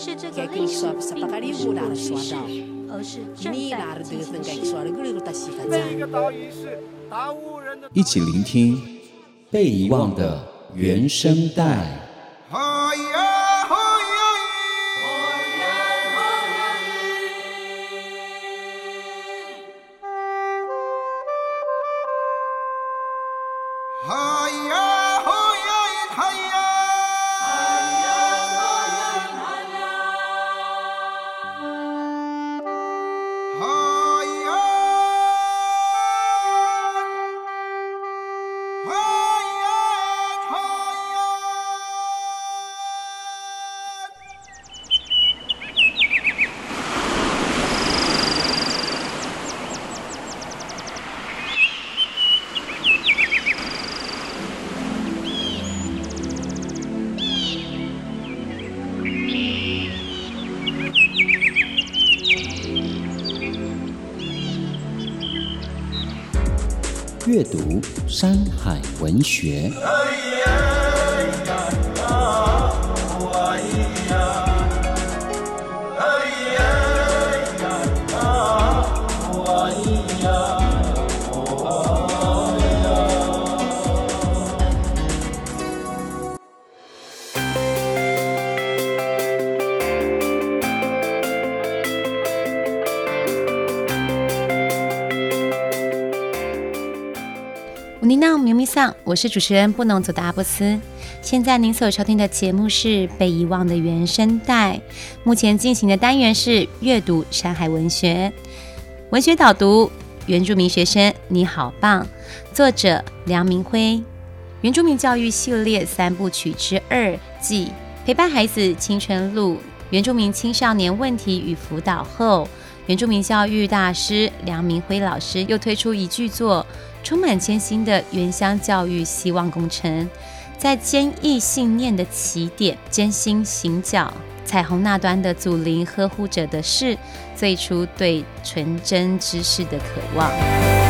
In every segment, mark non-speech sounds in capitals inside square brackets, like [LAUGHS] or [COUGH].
但是这个历史并不是过去式，而是正在进行式。一起聆听被遗忘的原声带。阅读山海文学。我是主持人布农族的阿布斯。现在您所收听的节目是《被遗忘的原声带》，目前进行的单元是阅读山海文学，文学导读，原住民学生你好棒，作者梁明辉，原住民教育系列三部曲之二，继陪伴孩子青春路、原住民青少年问题与辅导后，原住民教育大师梁明辉老师又推出一巨作。充满艰辛的原乡教育希望工程，在坚毅信念的起点，艰辛行脚，彩虹那端的祖灵呵护着的是最初对纯真知识的渴望。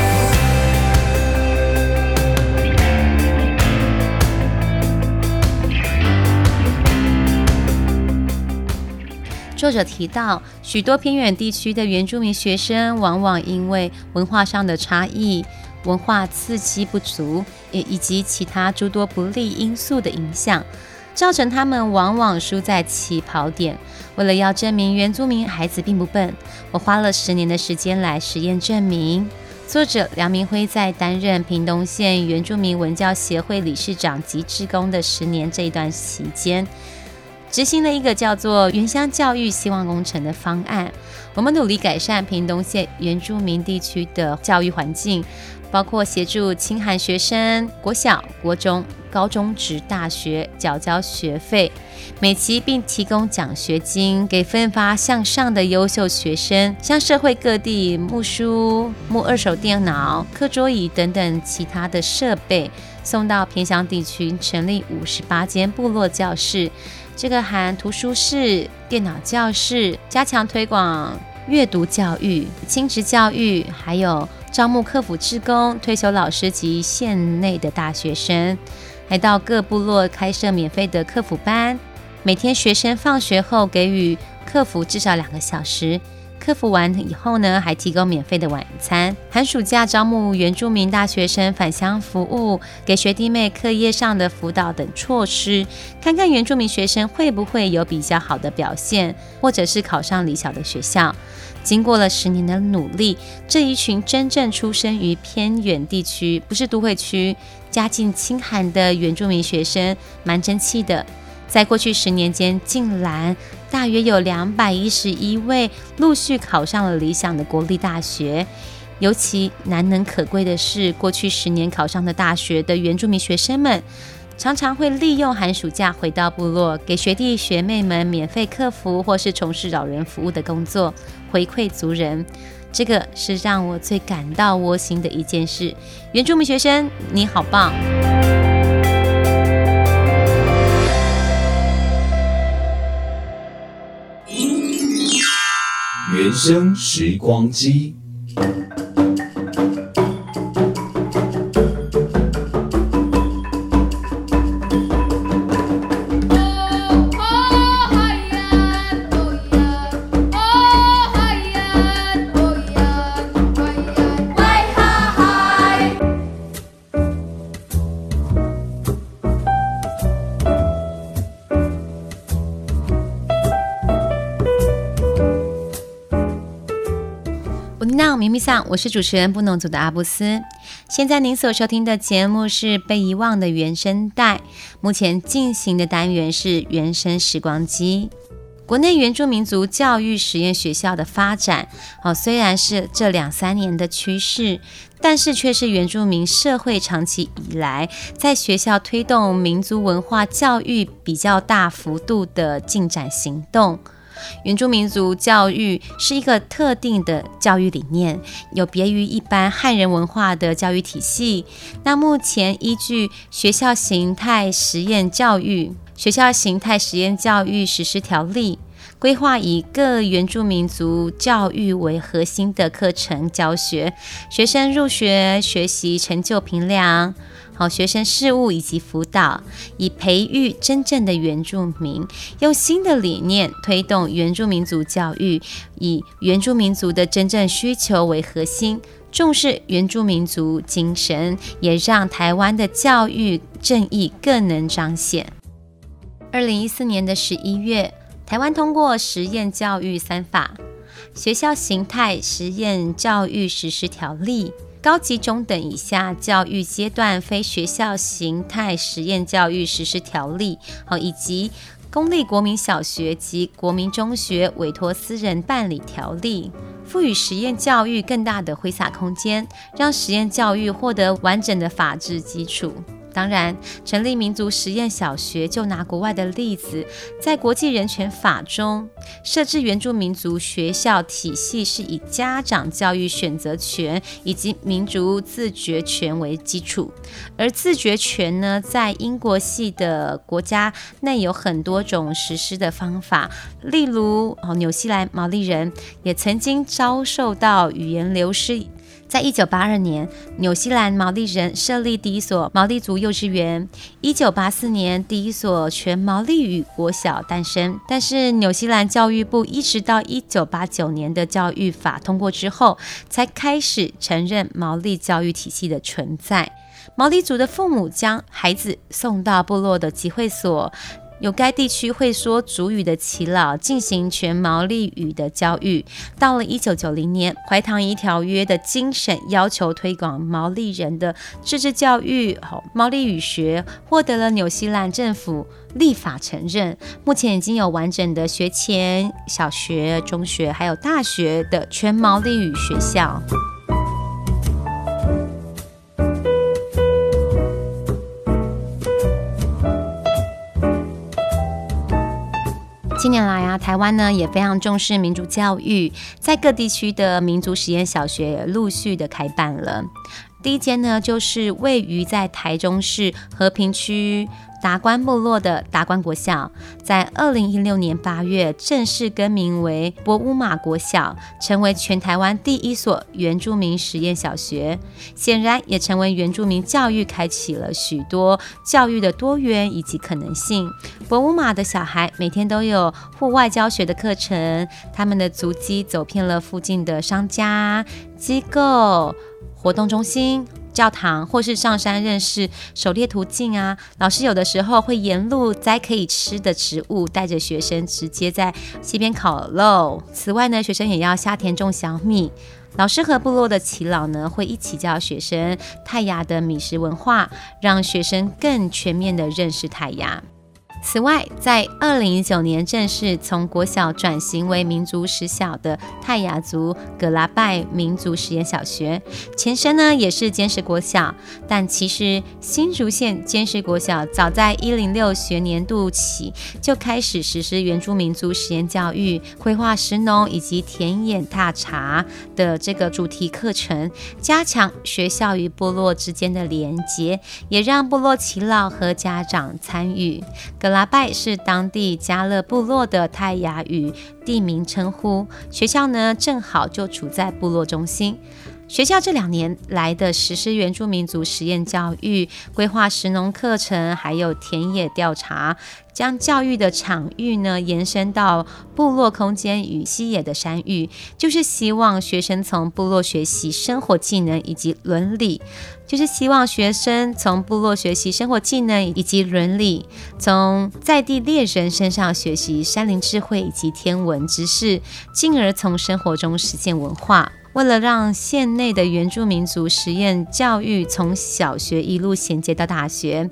作者提到，许多偏远地区的原住民学生，往往因为文化上的差异。文化刺激不足，也以及其他诸多不利因素的影响，造成他们往往输在起跑点。为了要证明原住民孩子并不笨，我花了十年的时间来实验证明。作者梁明辉在担任屏东县原住民文教协会理事长及志工的十年这一段期间，执行了一个叫做“原乡教育希望工程”的方案。我们努力改善屏东县原住民地区的教育环境。包括协助清寒学生国小、国中、高中职大学缴交学费，每期并提供奖学金给奋发向上的优秀学生，向社会各地募书、募二手电脑、课桌椅等等其他的设备，送到偏乡地区，成立五十八间部落教室，这个含图书室、电脑教室，加强推广阅读教育、亲职教育，还有。招募客服职工、退休老师及县内的大学生，来到各部落开设免费的客服班。每天学生放学后给予客服至少两个小时，客服完以后呢，还提供免费的晚餐。寒暑假招募原住民大学生返乡服务，给学弟妹课业上的辅导等措施，看看原住民学生会不会有比较好的表现，或者是考上理想的学校。经过了十年的努力，这一群真正出生于偏远地区，不是都会区、家境清寒的原住民学生，蛮争气的。在过去十年间，竟然大约有两百一十一位陆续考上了理想的国立大学。尤其难能可贵的是，过去十年考上的大学的原住民学生们，常常会利用寒暑假回到部落，给学弟学妹们免费客服或是从事老人服务的工作，回馈族人。这个是让我最感到窝心的一件事。原住民学生，你好棒！人生时光机。我是主持人布农族的阿布斯。现在您所收听的节目是《被遗忘的原声带》，目前进行的单元是原声时光机。国内原住民族教育实验学校的发展，哦，虽然是这两三年的趋势，但是却是原住民社会长期以来在学校推动民族文化教育比较大幅度的进展行动。原住民族教育是一个特定的教育理念，有别于一般汉人文化的教育体系。那目前依据学校形态实验教育、学校形态实验教育实施条例，规划以各原住民族教育为核心的课程教学，学生入学学习成就评量。好学生事务以及辅导，以培育真正的原住民，用新的理念推动原住民族教育，以原住民族的真正需求为核心，重视原住民族精神，也让台湾的教育正义更能彰显。二零一四年的十一月，台湾通过实验教育三法，学校形态实验教育实施条例。高级中等以下教育阶段非学校形态实验教育实施条例，好，以及公立国民小学及国民中学委托私人办理条例，赋予实验教育更大的挥洒空间，让实验教育获得完整的法治基础。当然，成立民族实验小学，就拿国外的例子，在国际人权法中设置原住民族学校体系，是以家长教育选择权以及民族自决权为基础。而自决权呢，在英国系的国家内有很多种实施的方法，例如哦，纽西兰毛利人也曾经遭受到语言流失。在一九八二年，纽西兰毛利人设立第一所毛利族幼稚园。一九八四年，第一所全毛利语国小诞生。但是，纽西兰教育部一直到一九八九年的教育法通过之后，才开始承认毛利教育体系的存在。毛利族的父母将孩子送到部落的集会所。有该地区会说族语的耆老进行全毛利语的教育。到了一九九零年，《怀唐伊条约》的精神要求推广毛利人的自治教育，毛利语学获得了纽西兰政府立法承认。目前已经有完整的学前小学、中学还有大学的全毛利语学校。近年来啊，台湾呢也非常重视民族教育，在各地区的民族实验小学也陆续的开办了。第一间呢，就是位于在台中市和平区。达官部落的达官国小，在二零一六年八月正式更名为博乌马国小，成为全台湾第一所原住民实验小学，显然也成为原住民教育开启了许多教育的多元以及可能性。博乌马的小孩每天都有户外教学的课程，他们的足迹走遍了附近的商家、机构、活动中心。教堂，或是上山认识狩猎途径啊。老师有的时候会沿路摘可以吃的植物，带着学生直接在溪边烤肉。此外呢，学生也要下田种小米。老师和部落的耆老呢，会一起教学生泰雅的米食文化，让学生更全面的认识泰雅。此外，在二零一九年正式从国小转型为民族实小的泰雅族葛拉拜民族实验小学，前身呢也是坚石国小，但其实新竹县坚石国小早在一零六学年度起就开始实施原住民族实验教育、绘画石农以及田野踏查的这个主题课程，加强学校与部落之间的连接，也让部落耆老和家长参与。拉拜是当地加勒部落的泰雅语地名称呼，学校呢正好就处在部落中心。学校这两年来的实施原住民族实验教育、规划食农课程，还有田野调查，将教育的场域呢延伸到部落空间与西野的山域，就是希望学生从部落学习生活技能以及伦理，就是希望学生从部落学习生活技能以及伦理，从在地猎人身上学习山林智慧以及天文知识，进而从生活中实践文化。为了让县内的原住民族实验教育从小学一路衔接到大学，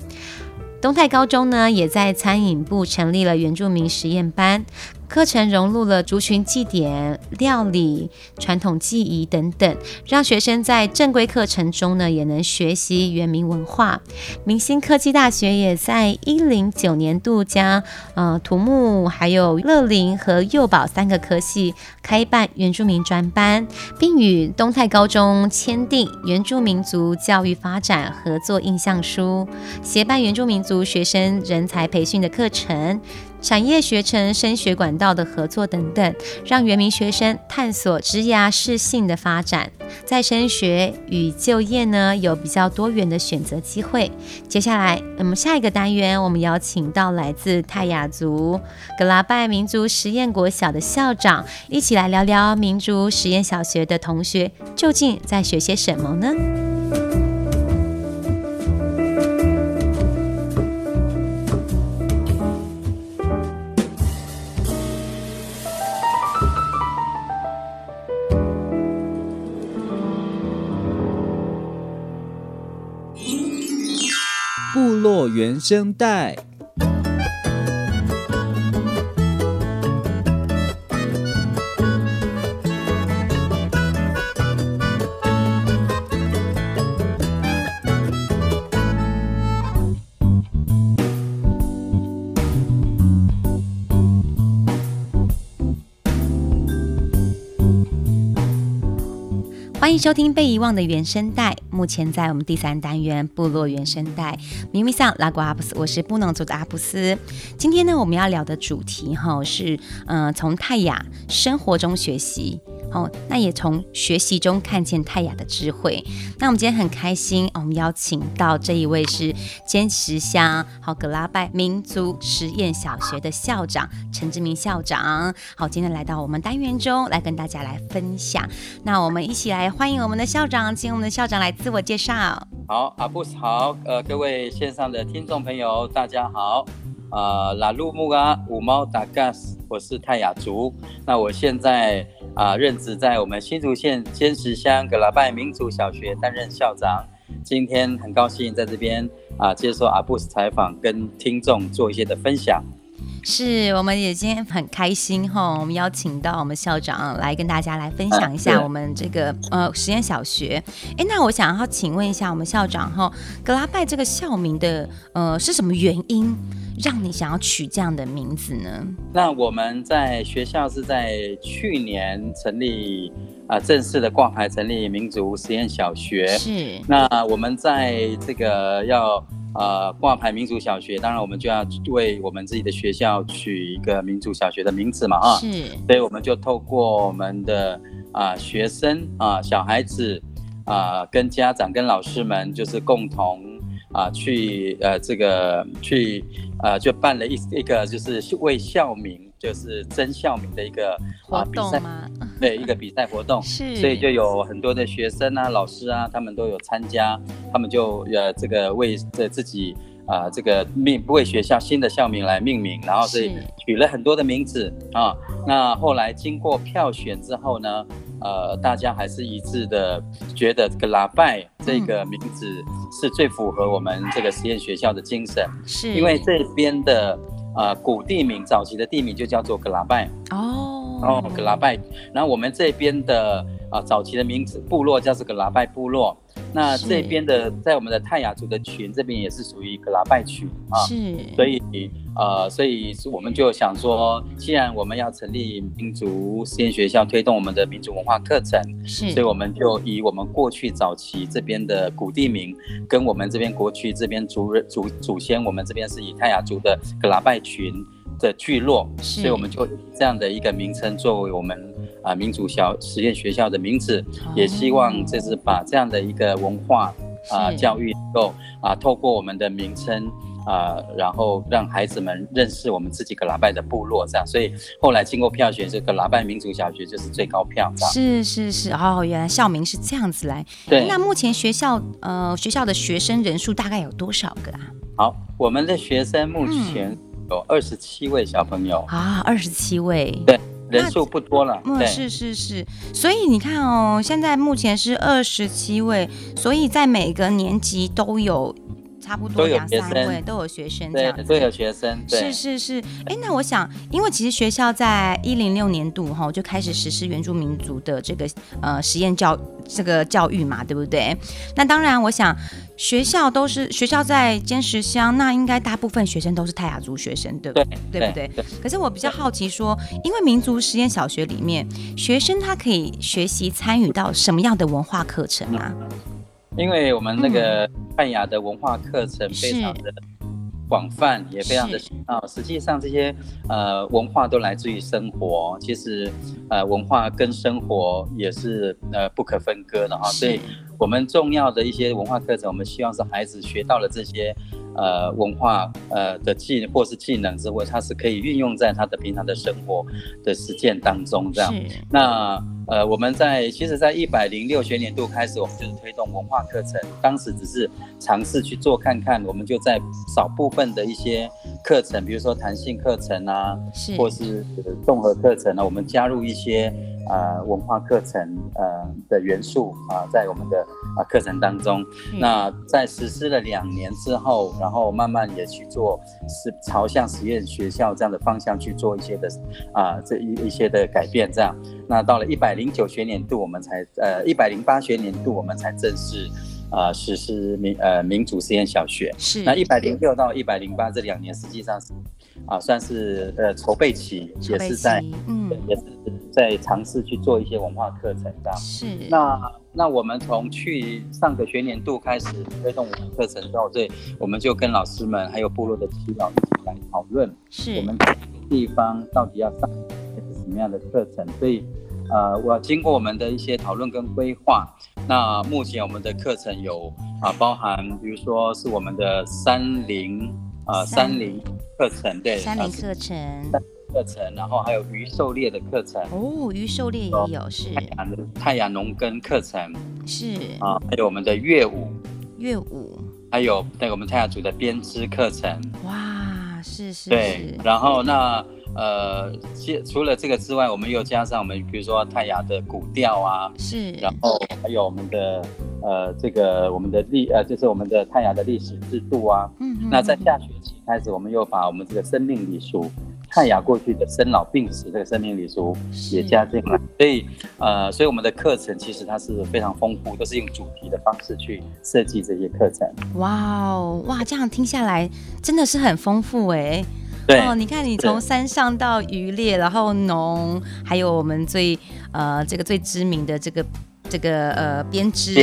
东泰高中呢也在餐饮部成立了原住民实验班。课程融入了族群祭典、料理、传统技艺等等，让学生在正规课程中呢也能学习原民文化。明星科技大学也在一零九年度将呃土木、还有乐龄和幼保三个科系开办原住民专班，并与东泰高中签订原住民族教育发展合作意向书，协办原住民族学生人才培训的课程。产业学程、升学管道的合作等等，让原民学生探索职涯适性的发展，在升学与就业呢有比较多元的选择机会。接下来，我们下一个单元，我们邀请到来自泰雅族格拉拜民族实验国小的校长，一起来聊聊民族实验小学的同学究竟在学些什么呢？做原声带。欢迎收听被遗忘的原声带。目前在我们第三单元部落原声带，咪咪桑拉古阿布斯，我是布农族的阿布斯。今天呢，我们要聊的主题哈是，嗯、呃，从泰雅生活中学习。哦，那也从学习中看见泰雅的智慧。那我们今天很开心，我们邀请到这一位是坚石乡好格拉拜民族实验小学的校长陈志明校长。好，今天来到我们单元中来跟大家来分享。那我们一起来欢迎我们的校长，请我们的校长来自我介绍。好，阿布斯好，呃，各位线上的听众朋友，大家好。啊、呃，拉鲁木啊，五猫达嘎斯，我是泰雅族。那我现在啊、任职在我们新竹县尖石乡格拉拜民族小学担任校长。今天很高兴在这边啊、接受阿布斯采访，跟听众做一些的分享。是，我们也今天很开心哈，我们邀请到我们校长来跟大家来分享一下我们这个、啊、呃实验小学。哎，那我想要请问一下我们校长哈，格拉拜这个校名的呃是什么原因？让你想要取这样的名字呢？那我们在学校是在去年成立啊、呃，正式的挂牌成立民族实验小学。是。那我们在这个要呃挂牌民族小学，当然我们就要为我们自己的学校取一个民族小学的名字嘛，啊。是。所以我们就透过我们的啊、呃、学生啊、呃、小孩子啊、呃、跟家长跟老师们，就是共同啊、呃、去呃这个去。呃，就办了一一个就是为校名，就是争校名的一个？啊、比赛 [LAUGHS] 对，一个比赛活动。是，所以就有很多的学生啊、老师啊，他们都有参加，他们就呃这个为这自己啊、呃、这个命为学校新的校名来命名，然后所以取了很多的名字啊。那后来经过票选之后呢，呃，大家还是一致的觉得这个拉拜这个名字是最符合我们这个实验学校的精神，是因为这边的呃古地名，早期的地名就叫做格拉拜。哦，哦格拉拜，然后我们这边的啊、呃、早期的名字部落叫做格拉拜部落。那这边的在我们的泰雅族的群这边也是属于格拉拜群啊，是，所以呃，所以我们就想说，既然我们要成立民族实验学校，推动我们的民族文化课程，是，所以我们就以我们过去早期这边的古地名，跟我们这边国区这边族人祖祖先，我们这边是以泰雅族的格拉拜群的聚落，所以我们就以这样的一个名称作为我们。啊，民族小实验学校的名字，也希望就是把这样的一个文化啊教育能够啊透过我们的名称啊，然后让孩子们认识我们自己格拉拜的部落，这样。所以后来经过票选，这个格拉拜民族小学就是最高票。是是是，哦，原来校名是这样子来。对。那目前学校呃学校的学生人数大概有多少个啊？好，我们的学生目前有二十七位小朋友。嗯、啊，二十七位。对。人数不多了，嗯，是是是，所以你看哦，现在目前是二十七位，所以在每个年级都有差不多两三位都有学生，对，都有学生，对是是是，哎，那我想，因为其实学校在一零六年度哈就开始实施原住民族的这个呃实验教这个教育嘛，对不对？那当然，我想。学校都是学校在坚石乡，那应该大部分学生都是泰雅族学生，对不对？对，对不对，对？可是我比较好奇说，因为民族实验小学里面，学生他可以学习参与到什么样的文化课程啊？因为我们那个泰雅的文化课程非常的广泛，也非常的啊，实际上这些呃文化都来自于生活，其实呃文化跟生活也是呃不可分割的哈，所以。我们重要的一些文化课程，我们希望是孩子学到了这些，呃，文化呃的技或是技能之外，它是可以运用在他的平常的生活的实践当中。这样，那呃，我们在其实，在一百零六学年度开始，我们就是推动文化课程。当时只是尝试去做看看，我们就在少部分的一些课程，比如说弹性课程啊，是或是综合课程啊，我们加入一些。呃，文化课程呃的元素啊、呃，在我们的啊、呃、课程当中，嗯、那在实施了两年之后，然后慢慢也去做，是朝向实验学校这样的方向去做一些的啊、呃、这一一些的改变，这样。那到了一百零九学年度，我们才呃一百零八学年度，我们才正式啊、呃、实施民呃民主实验小学。是。那一百零六到一百零八这两年，实际上是啊、呃、算是呃筹备期，也是在嗯也是。在尝试去做一些文化课程，这样是。那那我们从去上个学年度开始推动文化课程之后，对，我们就跟老师们还有部落的耆老一起来讨论，是我们这个地方到底要上什么样的课程。所以，呃，我经过我们的一些讨论跟规划，那目前我们的课程有啊，包含比如说是我们的山林啊，山林课程，对，山林课程。课程，然后还有鱼狩猎的课程。哦，鱼狩猎也有是。太阳的太阳农耕课程。是。啊，还有我们的乐舞。乐舞，还有那个我们太阳族的编织课程。哇，是是对，然后那呃，除了这个之外，我们又加上我们比如说泰雅的古调啊是，然后还有我们的呃这个我们的历呃就是我们的泰雅的历史制度啊，嗯，那在下学期开始，我们又把我们这个生命礼俗。泰雅过去的生老病死这个生命礼俗也加进来，所以呃，所以我们的课程其实它是非常丰富，都是用主题的方式去设计这些课程。哇哦，哇，这样听下来真的是很丰富哎。对哦，你看你从山上到渔猎，然后农，还有我们最呃这个最知名的这个。这个呃编织，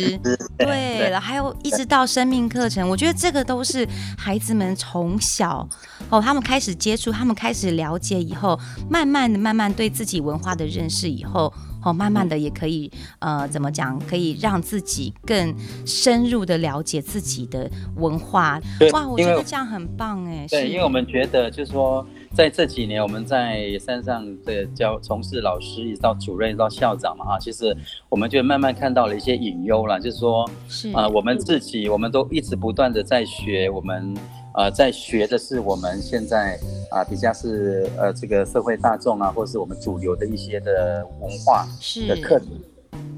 对，然后还有一直到生命课程，我觉得这个都是孩子们从小哦，他们开始接触，他们开始了解以后，慢慢的、慢慢对自己文化的认识以后，哦，慢慢的也可以呃，怎么讲，可以让自己更深入的了解自己的文化。哇，我觉得这样很棒哎。对，因为我们觉得就是说。在这几年，我们在山上的教从事老师，一直到主任，一直到校长嘛，哈，其实我们就慢慢看到了一些隐忧了，就是说，是啊、呃，我们自己，我们都一直不断的在学，我们呃在学的是我们现在啊、呃、比较是呃这个社会大众啊，或是我们主流的一些的文化的课程。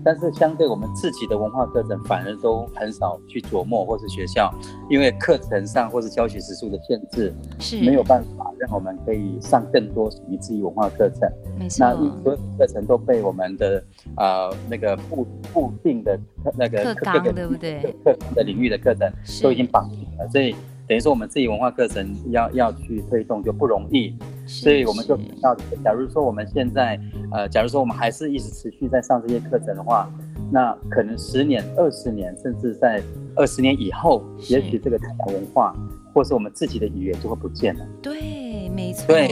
但是相对我们自己的文化课程，反而都很少去琢磨，或是学校，因为课程上或是教学时数的限制，是没有办法让我们可以上更多属于自己文化课程。没错。那所有课程都被我们的呃那个固固定的那个课纲，对不对？课程的领域的课程都已经绑定了，所以等于说我们自己文化课程要要去推动就不容易。所以我们就要，假如说我们现在呃，假如说我们还是一直持续在上这些课程的话，那可能十年、二十年，甚至在二十年以后，也许这个泰雅文化，或是我们自己的语言就会不见了。对，没错。对，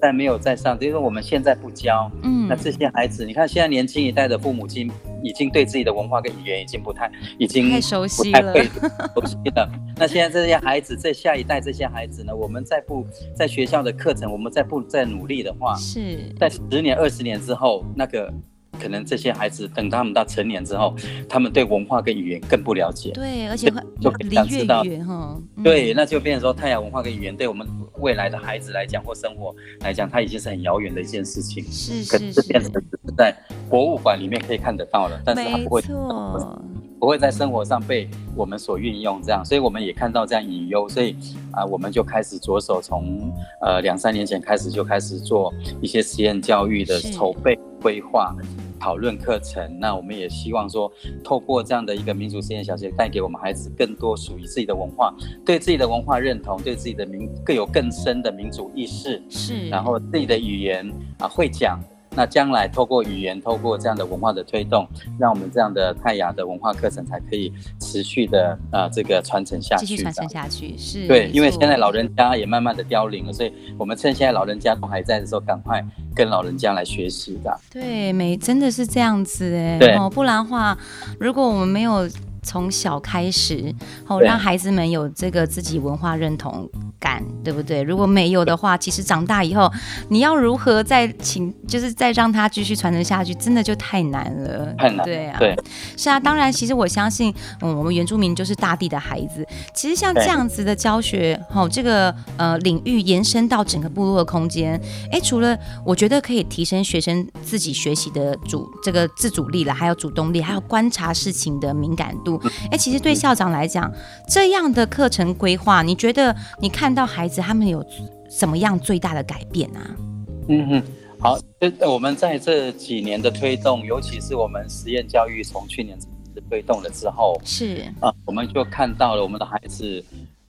但没有在上，就是说我们现在不教，嗯，那这些孩子，你看现在年轻一代的父母亲，已经对自己的文化跟语言已经不太，已经太熟悉了，熟悉了。[LAUGHS] 那现在这些孩子，这下一代这些孩子呢，我们再不在学校的课程，我们再不再努力的话，是在十年、二十年之后，那个。可能这些孩子等他们到成年之后，他们对文化跟语言更不了解。对，而且就离越远哈。对，那就变成说，太阳文化跟语言对我们未来的孩子来讲或生活来讲，它已经是很遥远的一件事情。是是是。变成只是在博物馆里面可以看得到了，但是它不会，不会在生活上被我们所运用。这样，所以我们也看到这样隐忧，所以啊，我们就开始着手从呃两三年前开始就开始做一些实验教育的筹备规划。讨论课程，那我们也希望说，透过这样的一个民族实验小学，带给我们孩子更多属于自己的文化，对自己的文化认同，对自己的民更有更深的民族意识，是，然后自己的语言啊会讲。那将来透过语言，透过这样的文化的推动，让我们这样的泰雅的文化课程才可以持续的呃这个传承下去，继续传承下去是。对，因为现在老人家也慢慢的凋零了，所以我们趁现在老人家都还在的时候，赶快跟老人家来学习的。对，没真的是这样子哎，对，不然的话，如果我们没有。从小开始，哦让孩子们有这个自己文化认同感，对不对？如果没有的话，其实长大以后，你要如何再请，就是再让他继续传承下去，真的就太难了。太难。对啊，对，是啊。当然，其实我相信，嗯，我们原住民就是大地的孩子。其实像这样子的教学，好，这个呃领域延伸到整个部落的空间，哎，除了我觉得可以提升学生自己学习的主这个自主力了，还有主动力，还有观察事情的敏感度。哎，其实对校长来讲，这样的课程规划，你觉得你看到孩子他们有什么样最大的改变啊？嗯哼，好，这我们在这几年的推动，尤其是我们实验教育从去年推动了之后，是啊，我们就看到了我们的孩子。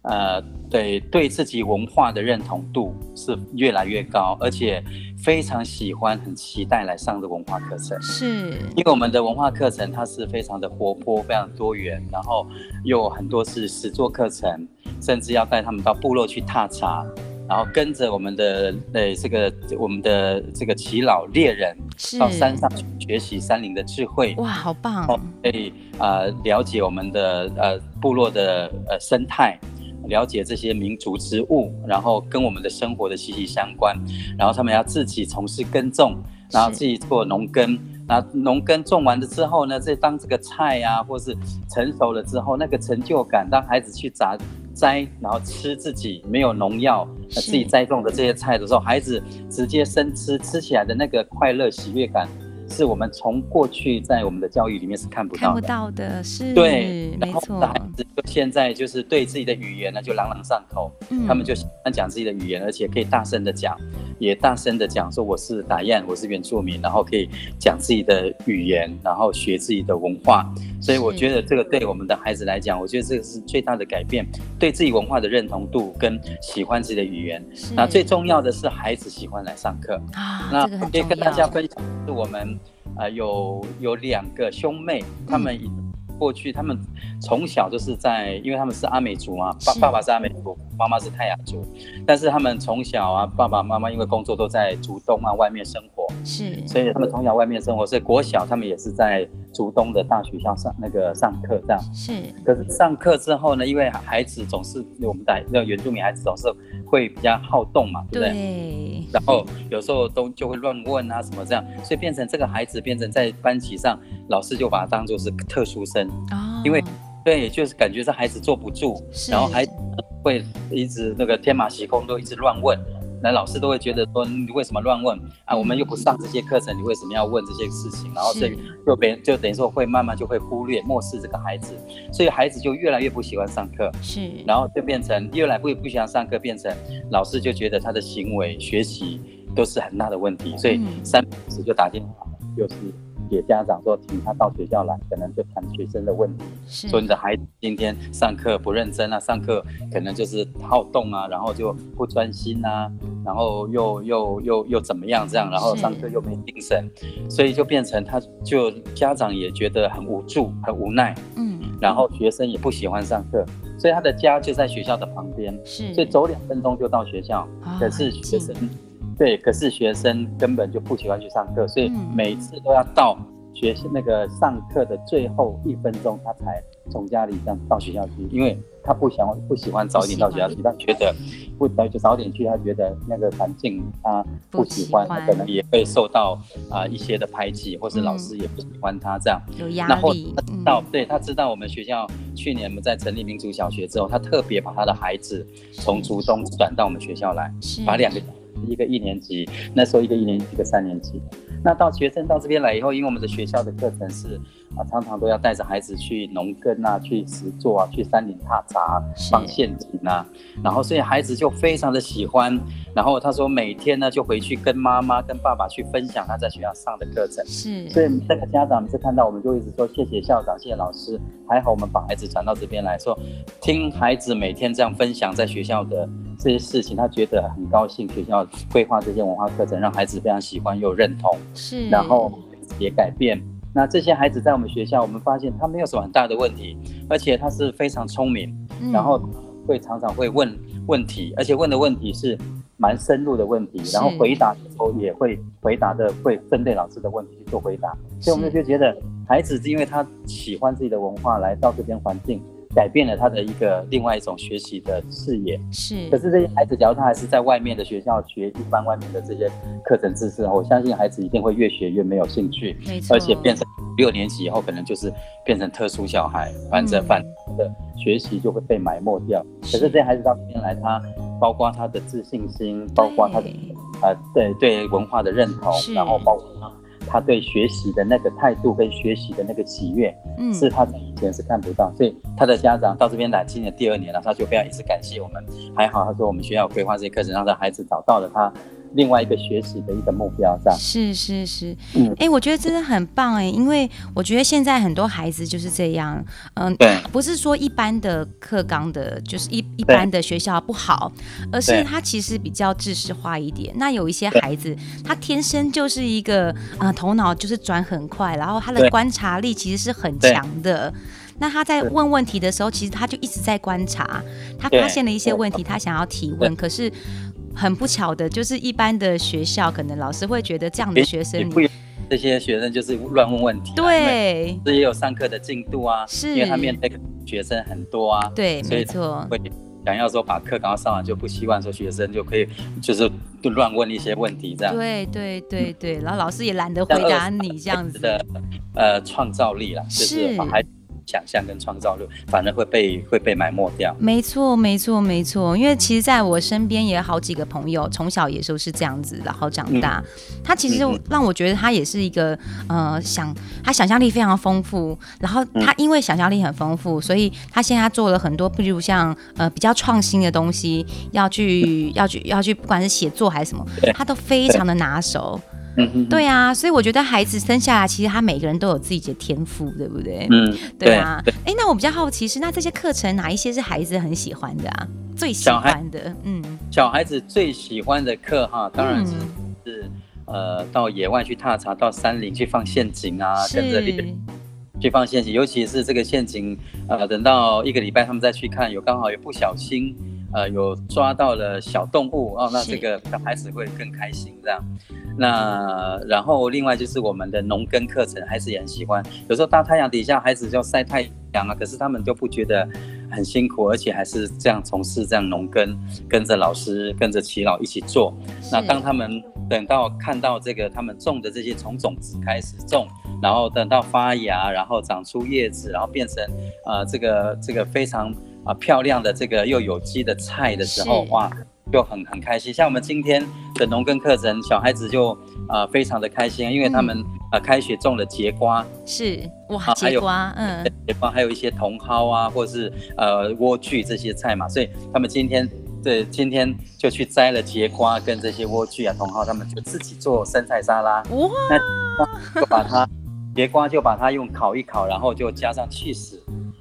呃，对，对自己文化的认同度是越来越高，而且非常喜欢、很期待来上的文化课程。是，因为我们的文化课程它是非常的活泼、非常多元，然后又有很多是实作课程，甚至要带他们到部落去踏查，然后跟着我们的呃这个我们的这个耆老猎人到山上去学习山林的智慧。哇，好棒！可以呃了解我们的呃部落的呃生态。了解这些民族植物，然后跟我们的生活的息息相关。然后他们要自己从事耕种，然后自己做农耕。那农耕种完了之后呢，这当这个菜啊，或是成熟了之后，那个成就感，当孩子去摘摘，然后吃自己没有农药、自己栽种的这些菜的时候，孩子直接生吃，吃起来的那个快乐喜悦感。是我们从过去在我们的教育里面是看不到的，看不到的，是，对，没错。孩子就现在就是对自己的语言呢就朗朗上口，嗯，他们就喜欢讲自己的语言，而且可以大声的讲，也大声的讲说我是达彦，我是原住民，然后可以讲自己的语言，然后学自己的文化。所以我觉得这个对我们的孩子来讲，我觉得这个是最大的改变，对自己文化的认同度跟喜欢自己的语言。那最重要的是孩子喜欢来上课啊，那可以跟大家分享是我们。啊、呃，有有两个兄妹，他们过去他们从小就是在，因为他们是阿美族嘛，爸爸爸是阿美族，妈妈是泰雅族，但是他们从小啊，爸爸妈妈因为工作都在竹东啊外面生活，是，所以他们从小外面生活，所以国小他们也是在竹东的大学校上那个上课这样，是。可是上课之后呢，因为孩子总是我们的那原住民孩子总是会比较好动嘛，对不对？对。然后有时候都就会乱问啊什么这样，所以变成这个孩子变成在班级上，老师就把他当做是特殊生。哦，因为对，就是感觉这孩子坐不住，然后还会一直那个天马行空，都一直乱问，那老师都会觉得说，你为什么乱问啊？我们又不上这些课程，你为什么要问这些事情？然后所以就别就等于说会慢慢就会忽略、漠视这个孩子，所以孩子就越来越不喜欢上课。是，然后就变成越来越不不喜欢上课，变成老师就觉得他的行为、学习都是很大的问题，所以三不五时就打电话，就是。给家长说，请他到学校来，可能就谈学生的问题，说你的孩子今天上课不认真啊，上课可能就是好动啊，然后就不专心啊，然后又又又又怎么样这样，然后上课又没精神，所以就变成他就家长也觉得很无助、很无奈，嗯，然后学生也不喜欢上课，所以他的家就在学校的旁边，是，所以走两分钟就到学校，可是学生。对，可是学生根本就不喜欢去上课，所以每次都要到学校那个上课的最后一分钟，他才从家里这样到学校去，因为他不想不喜欢早一点到学校去，他觉得不早就早点去，他觉得那个环境他不喜欢，他可能也会受到啊、呃、一些的排挤，或是老师也不喜欢他这样。有压力。他知道，对，他知道我们学校去年我们在成立民族小学之后，他特别把他的孩子从竹东转到我们学校来，把两个。一个一年级，那时候一个一年级，一个三年级。那到学生到这边来以后，因为我们的学校的课程是啊，常常都要带着孩子去农耕啊，去实作啊，去山林踏查、放陷阱啊，然后所以孩子就非常的喜欢。然后他说每天呢就回去跟妈妈、跟爸爸去分享他在学校上的课程。是，所以这个家长每次看到我们就一直说谢谢校长、谢谢老师，还好我们把孩子传到这边来说，听孩子每天这样分享在学校的这些事情，他觉得很高兴。学校规划这些文化课程，让孩子非常喜欢又认同。是，然后也改变。那这些孩子在我们学校，我们发现他没有什么很大的问题，而且他是非常聪明，嗯、然后会常常会问问题，而且问的问题是蛮深入的问题，然后回答的时候也会回答的会针对老师的问题去做回答，所以我们就觉得孩子是因为他喜欢自己的文化，来到这边环境。改变了他的一个另外一种学习的视野，是。可是这些孩子，假如他还是在外面的学校学一般外面的这些课程知识，我相信孩子一定会越学越没有兴趣，而且变成六年级以后，可能就是变成特殊小孩，反正反正的学习就会被埋没掉。可是这些孩子到这边来，他包括他的自信心，包括他的呃对对文化的认同，然后包括他。他对学习的那个态度跟学习的那个喜悦，嗯，是他以前是看不到，所以他的家长到这边来，今年第二年了，他就非常一直感谢我们。还好，他说我们学校规划这些课程，让他孩子找到了他。另外一个学习的一个目标，这样。是是是，嗯，哎、欸，我觉得真的很棒哎，因为我觉得现在很多孩子就是这样，嗯，对，不是说一般的课纲的，就是一一般的学校不好，而是他其实比较知识化一点。那有一些孩子，他天生就是一个，呃，头脑就是转很快，然后他的观察力其实是很强的。那他在问问题的时候，其实他就一直在观察，他发现了一些问题，他想要提问，可是。很不巧的，就是一般的学校，可能老师会觉得这样的学生，这些学生就是乱问问题。对，这也有上课的进度啊，是，因为他面对学生很多啊，对，没错，会想要说把课赶快上完，就不希望说学生就可以就是就乱问一些问题这样。对对对对，然后老师也懒得回答你这样子的，呃，创造力啦，就是把孩子。想象跟创造力反而会被会被埋没掉。没错，没错，没错。因为其实在我身边也有好几个朋友，从小也都是这样子，然后长大。嗯、他其实让我觉得他也是一个呃想他想象力非常丰富，然后他因为想象力很丰富，所以他现在做了很多，比如像呃比较创新的东西，要去要去要去，不管是写作还是什么，他都非常的拿手。对啊，所以我觉得孩子生下来，其实他每个人都有自己的天赋，对不对？嗯，对啊。哎，那我比较好奇是，那这些课程哪一些是孩子很喜欢的啊？最喜欢的，嗯，小孩子最喜欢的课哈，当然是是呃，到野外去踏查，到山林去放陷阱啊，跟着猎人去放陷阱，尤其是这个陷阱，呃，等到一个礼拜他们再去看，有刚好有不小心。呃，有抓到了小动物哦，那这个小孩子会更开心这样。那然后另外就是我们的农耕课程，孩子也很喜欢。有时候大太阳底下，孩子就晒太阳啊，可是他们就不觉得很辛苦，而且还是这样从事这样农耕，跟着老师，跟着齐老一起做。那当他们等到看到这个他们种的这些从种子开始种，然后等到发芽，然后长出叶子，然后变成呃这个这个非常。啊，漂亮的这个又有机的菜的时候，哇，就很很开心。像我们今天的农耕课程，小孩子就呃非常的开心，因为他们、嗯、呃开学种了节瓜，是。哇，节瓜，嗯，节瓜还有一些茼蒿啊，或是呃莴苣这些菜嘛，所以他们今天对今天就去摘了节瓜跟这些莴苣啊、茼蒿，他们就自己做生菜沙拉，哇，那就把它节瓜 [LAUGHS] 就把它用烤一烤，然后就加上起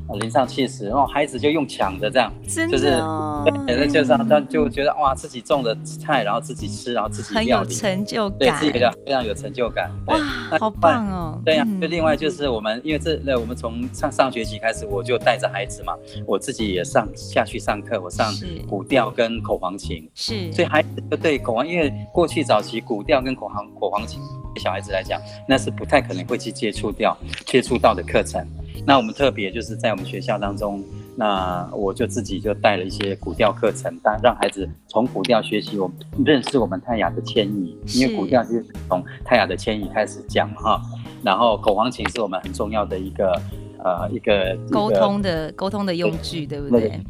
司。淋上七十，然后孩子就用抢的这样，真的？哦、就是，对，就这样，他就觉得哇，自己种的菜，然后自己吃，然后自己料理，很有成就感，对自己非常非常有成就感，哇，好棒哦！对呀、啊，就另外就是我们，因为这那我们从上上学期开始，我就带着孩子嘛，我自己也上下去上课，我上古调跟口簧琴，是，所以孩子就对口簧，因为过去早期古调跟口簧口簧琴，对小孩子来讲，那是不太可能会去接触掉接触到的课程。那我们特别就是在我们学校当中，那我就自己就带了一些古调课程，让让孩子从古调学习，我们认识我们泰雅的迁移，因为古调就是从泰雅的迁移开始讲哈。然后口簧琴是我们很重要的一个呃一个沟通的沟通的用具，对不对？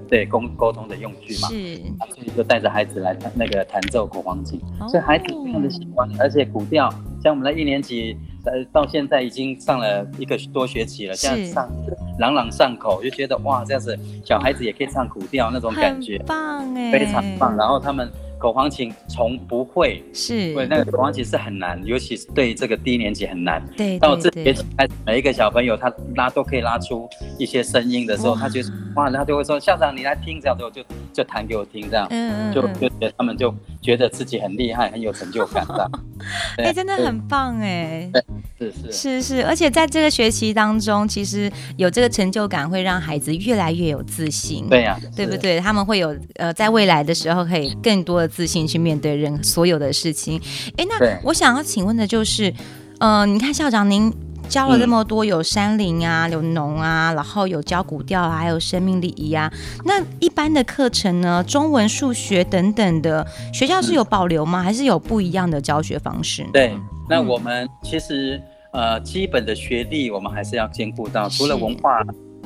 对，沟沟通的用具嘛。是。所以就带着孩子来弹那个弹奏古簧琴，所以孩子非常的喜欢，而且古调像我们的一年级。呃，到现在已经上了一个多学期了，现在上朗朗上口，就觉得哇，这样子小孩子也可以唱古调那种感觉，棒哎，非常棒。然后他们。口簧琴从不会是，对那个口簧琴是很难，尤其是对这个低年级很难。对，到这学期开始，每一个小朋友他拉都可以拉出一些声音的时候，他就哇，他就会说校长你来听，这样子我就就弹给我听，这样，嗯就就觉得他们就觉得自己很厉害，很有成就感，这样。[LAUGHS] 哎，真的很棒哎。是是是是，而且在这个学习当中，其实有这个成就感，会让孩子越来越有自信。对呀，对不对？他们会有呃，在未来的时候可以更多的。自信去面对任所有的事情。哎，那我想要请问的就是，呃，你看校长您教了这么多，有山林啊，有农啊，然后有教古调啊，还有生命礼仪啊。那一般的课程呢，中文、数学等等的，学校是有保留吗？还是有不一样的教学方式？对，那我们其实呃，基本的学历我们还是要兼顾到，除了文化。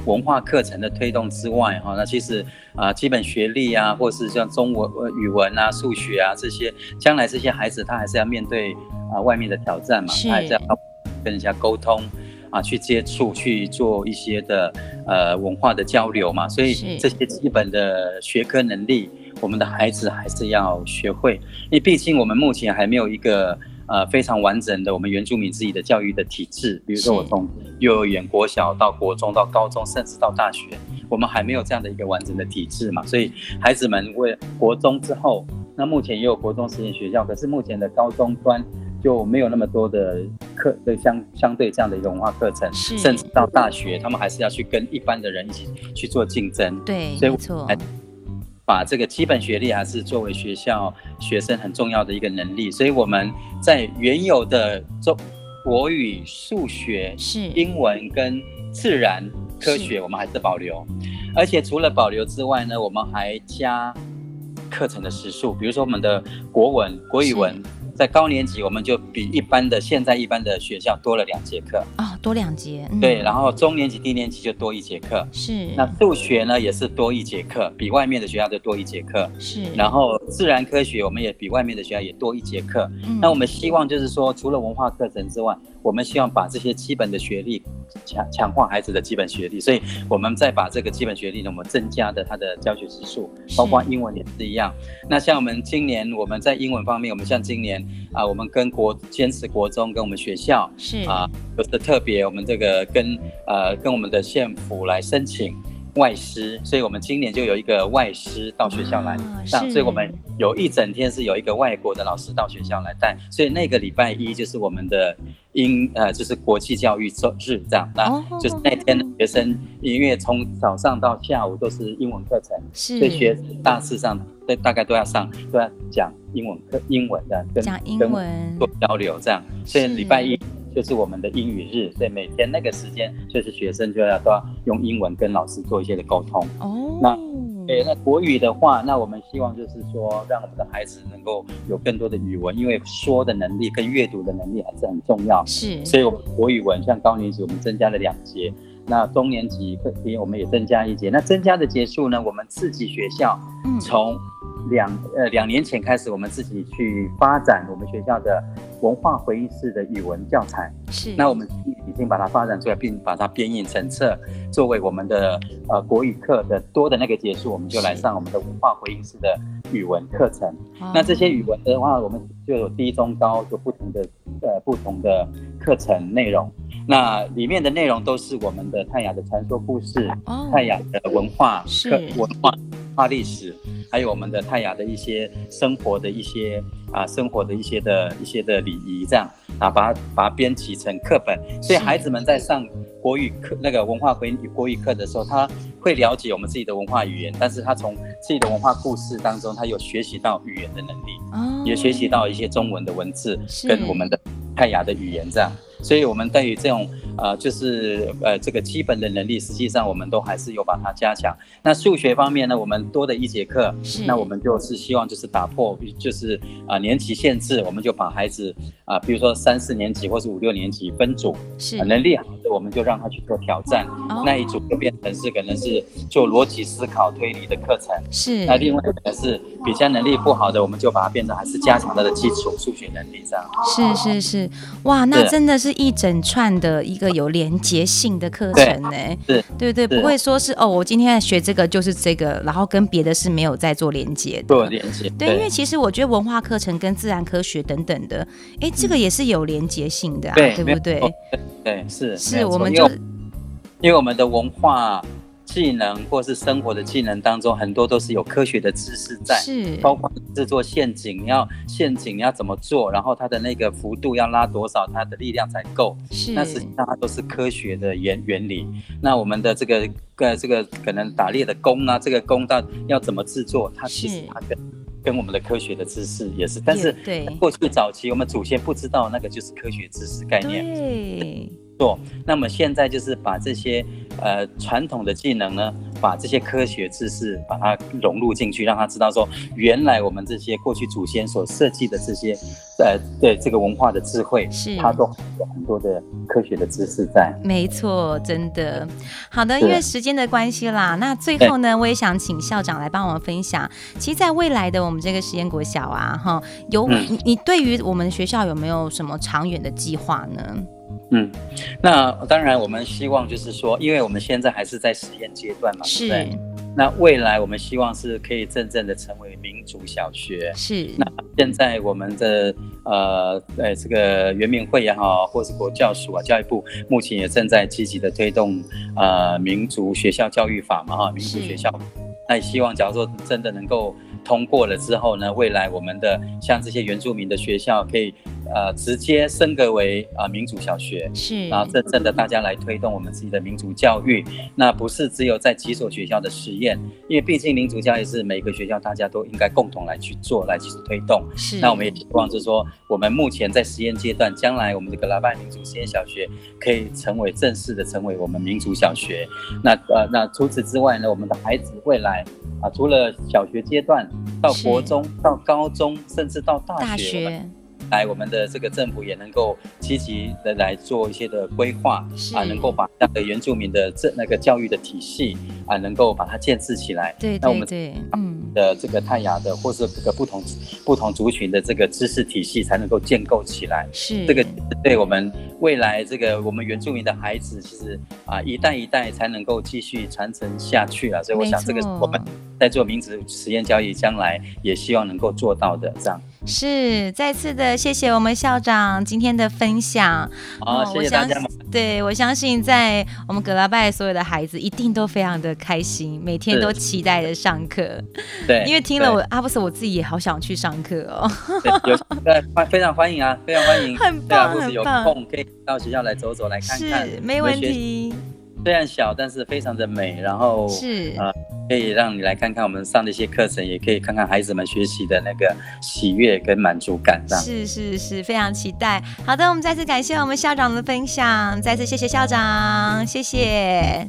文化课程的推动之外，哈，那其实啊，基本学历啊，或是像中文、语文啊、数学啊这些，将来这些孩子他还是要面对啊外面的挑战嘛，他还是要跟人家沟通啊，去接触，去做一些的呃文化的交流嘛，所以这些基本的学科能力，我们的孩子还是要学会，因为毕竟我们目前还没有一个。呃，非常完整的我们原住民自己的教育的体制，比如说我从幼儿园、国小到国中到高中，甚至到大学，我们还没有这样的一个完整的体制嘛。所以孩子们为国中之后，那目前也有国中实验学校，可是目前的高中端就没有那么多的课的相相对这样的一个文化课程，甚至到大学，他们还是要去跟一般的人一起去做竞争。对，所以没错。把这个基本学历还是作为学校学生很重要的一个能力，所以我们在原有的中国语、数学、是。英文跟自然科学，我们还是保留，而且除了保留之外呢，我们还加课程的时数，比如说我们的国文、国语文。在高年级，我们就比一般的现在一般的学校多了两节课。哦，多两节。嗯、对，然后中年级、低年级就多一节课。是。那数学呢，也是多一节课，比外面的学校就多一节课。是。然后自然科学，我们也比外面的学校也多一节课。嗯。那我们希望就是说，除了文化课程之外，我们希望把这些基本的学历强强化孩子的基本学历，所以我们再把这个基本学历呢，我们增加的它的教学时数，包括英文也是一样。那像我们今年我们在英文方面，我们像今年。啊，我们跟国坚持国中跟我们学校是啊，有的特别，我们这个跟呃跟我们的县府来申请外师，所以我们今年就有一个外师到学校来上，所以我们有一整天是有一个外国的老师到学校来带，所以那个礼拜一就是我们的英呃就是国际教育周日这样，那就是那天的学生，因为从早上到下午都是英文课程，是。所以学大致上。对，大概都要上，都要讲英文课，英文的跟讲英文。做交流，这样。所以礼拜一就是我们的英语日，所以每天那个时间就是学生就要都要用英文跟老师做一些的沟通。哦，那对，那国语的话，那我们希望就是说，让我们的孩子能够有更多的语文，因为说的能力跟阅读的能力还是很重要。是，所以我们国语文像高年级我们增加了两节，那中年级课我们也增加一节。那增加的节数呢，我们自己学校从两呃两年前开始，我们自己去发展我们学校的文化回忆式的语文教材。是，那我们已经把它发展出来，并把它编印成册，作为我们的呃国语课的多的那个结束，我们就来上我们的文化回忆式的语文课程。那这些语文的话，我们就有低中高有不同的呃不同的课程内容。那里面的内容都是我们的泰雅的传说故事，哦、泰雅的文化是文化文化历史，还有我们的泰雅的一些生活的一些啊生活的一些的一些的礼仪，这样啊把它把它编辑成课本，所以孩子们在上国语课那个文化回国语课的时候，他会了解我们自己的文化语言，但是他从自己的文化故事当中，他有学习到语言的能力，哦、也学习到一些中文的文字跟我们的泰雅的语言这样。所以，我们对于这种呃，就是呃，这个基本的能力，实际上我们都还是有把它加强。那数学方面呢，我们多的一节课，是。那我们就是希望就是打破，就是啊、呃、年级限制，我们就把孩子啊、呃，比如说三四年级或是五六年级分组，是、呃、能力好的，我们就让他去做挑战，哦、那一组就变成是可能是做逻辑思考推理的课程，是。那另外可能是比较能力不好的，我们就把它变成还是加强他的基础数学能力这样。是是是，哇，那真的是。是一整串的一个有连结性的课程呢，对对对，不会说是哦，我今天学这个就是这个，然后跟别的是没有在做连接的。做连接，对，因为其实我觉得文化课程跟自然科学等等的，哎，这个也是有连接性的啊，对不对？对，是是，我们就因为我们的文化。技能或是生活的技能当中，很多都是有科学的知识在，是包括制作陷阱，要陷阱要怎么做，然后它的那个幅度要拉多少，它的力量才够，是那实际上它都是科学的原原理。那我们的这个呃这个可能打猎的弓啊，这个弓到要怎么制作，它其实它跟跟我们的科学的知识也是，但是过去早期我们祖先不知道那个就是科学知识概念。对。做，那么现在就是把这些呃传统的技能呢，把这些科学知识把它融入进去，让他知道说，原来我们这些过去祖先所设计的这些呃对这个文化的智慧，是它都有很多的科学的知识在。没错，真的。好的，因为时间的关系啦，那最后呢，我也想请校长来帮我们分享。其实，在未来的我们这个实验国小啊，哈，有你你对于我们学校有没有什么长远的计划呢？嗯，那当然，我们希望就是说，因为我们现在还是在实验阶段嘛，是。对。那未来我们希望是可以真正的成为民族小学。是。那现在我们的呃呃这个原民会也好，或是国教署啊，教育部目前也正在积极的推动呃民族学校教育法嘛哈，民族学校。那也希望，假如说真的能够通过了之后呢，未来我们的像这些原住民的学校可以。呃，直接升格为啊、呃、民族小学，是，然后真正的大家来推动我们自己的民族教育，那不是只有在几所学校的实验，因为毕竟民族教育是每个学校大家都应该共同来去做，来去推动。是，那我们也希望就是说，我们目前在实验阶段，将来我们这个拉拜民族实验小学可以成为正式的成为我们民族小学。那呃，那除此之外呢，我们的孩子未来啊、呃，除了小学阶段，到国中，到高中，甚至到大学。大学来，我们的这个政府也能够积极的来做一些的规划啊，能够把那个原住民的这那个教育的体系啊，能够把它建设起来。对，对，对，那我们对嗯的这个泰雅的或是这个不同不同族群的这个知识体系才能够建构起来。是这个对我们未来这个我们原住民的孩子，其实啊一代一代才能够继续传承下去啊。所以我想，这个我们在做民族实验教育，将来也希望能够做到的这样。是，再次的谢谢我们校长今天的分享。好，谢谢大家。对，我相信在我们格拉拜所有的孩子一定都非常的开心，每天都期待着上课。对，因为听了我阿布斯，我自己也好想去上课哦。有对，欢非常欢迎啊，非常欢迎。很棒，很棒。有空可以到学校来走走，来看看。是，没问题。虽然小，但是非常的美。然后是啊。可以让你来看看我们上的一些课程，也可以看看孩子们学习的那个喜悦跟满足感。是是是，非常期待。好的，我们再次感谢我们校长的分享，再次谢谢校长，谢谢。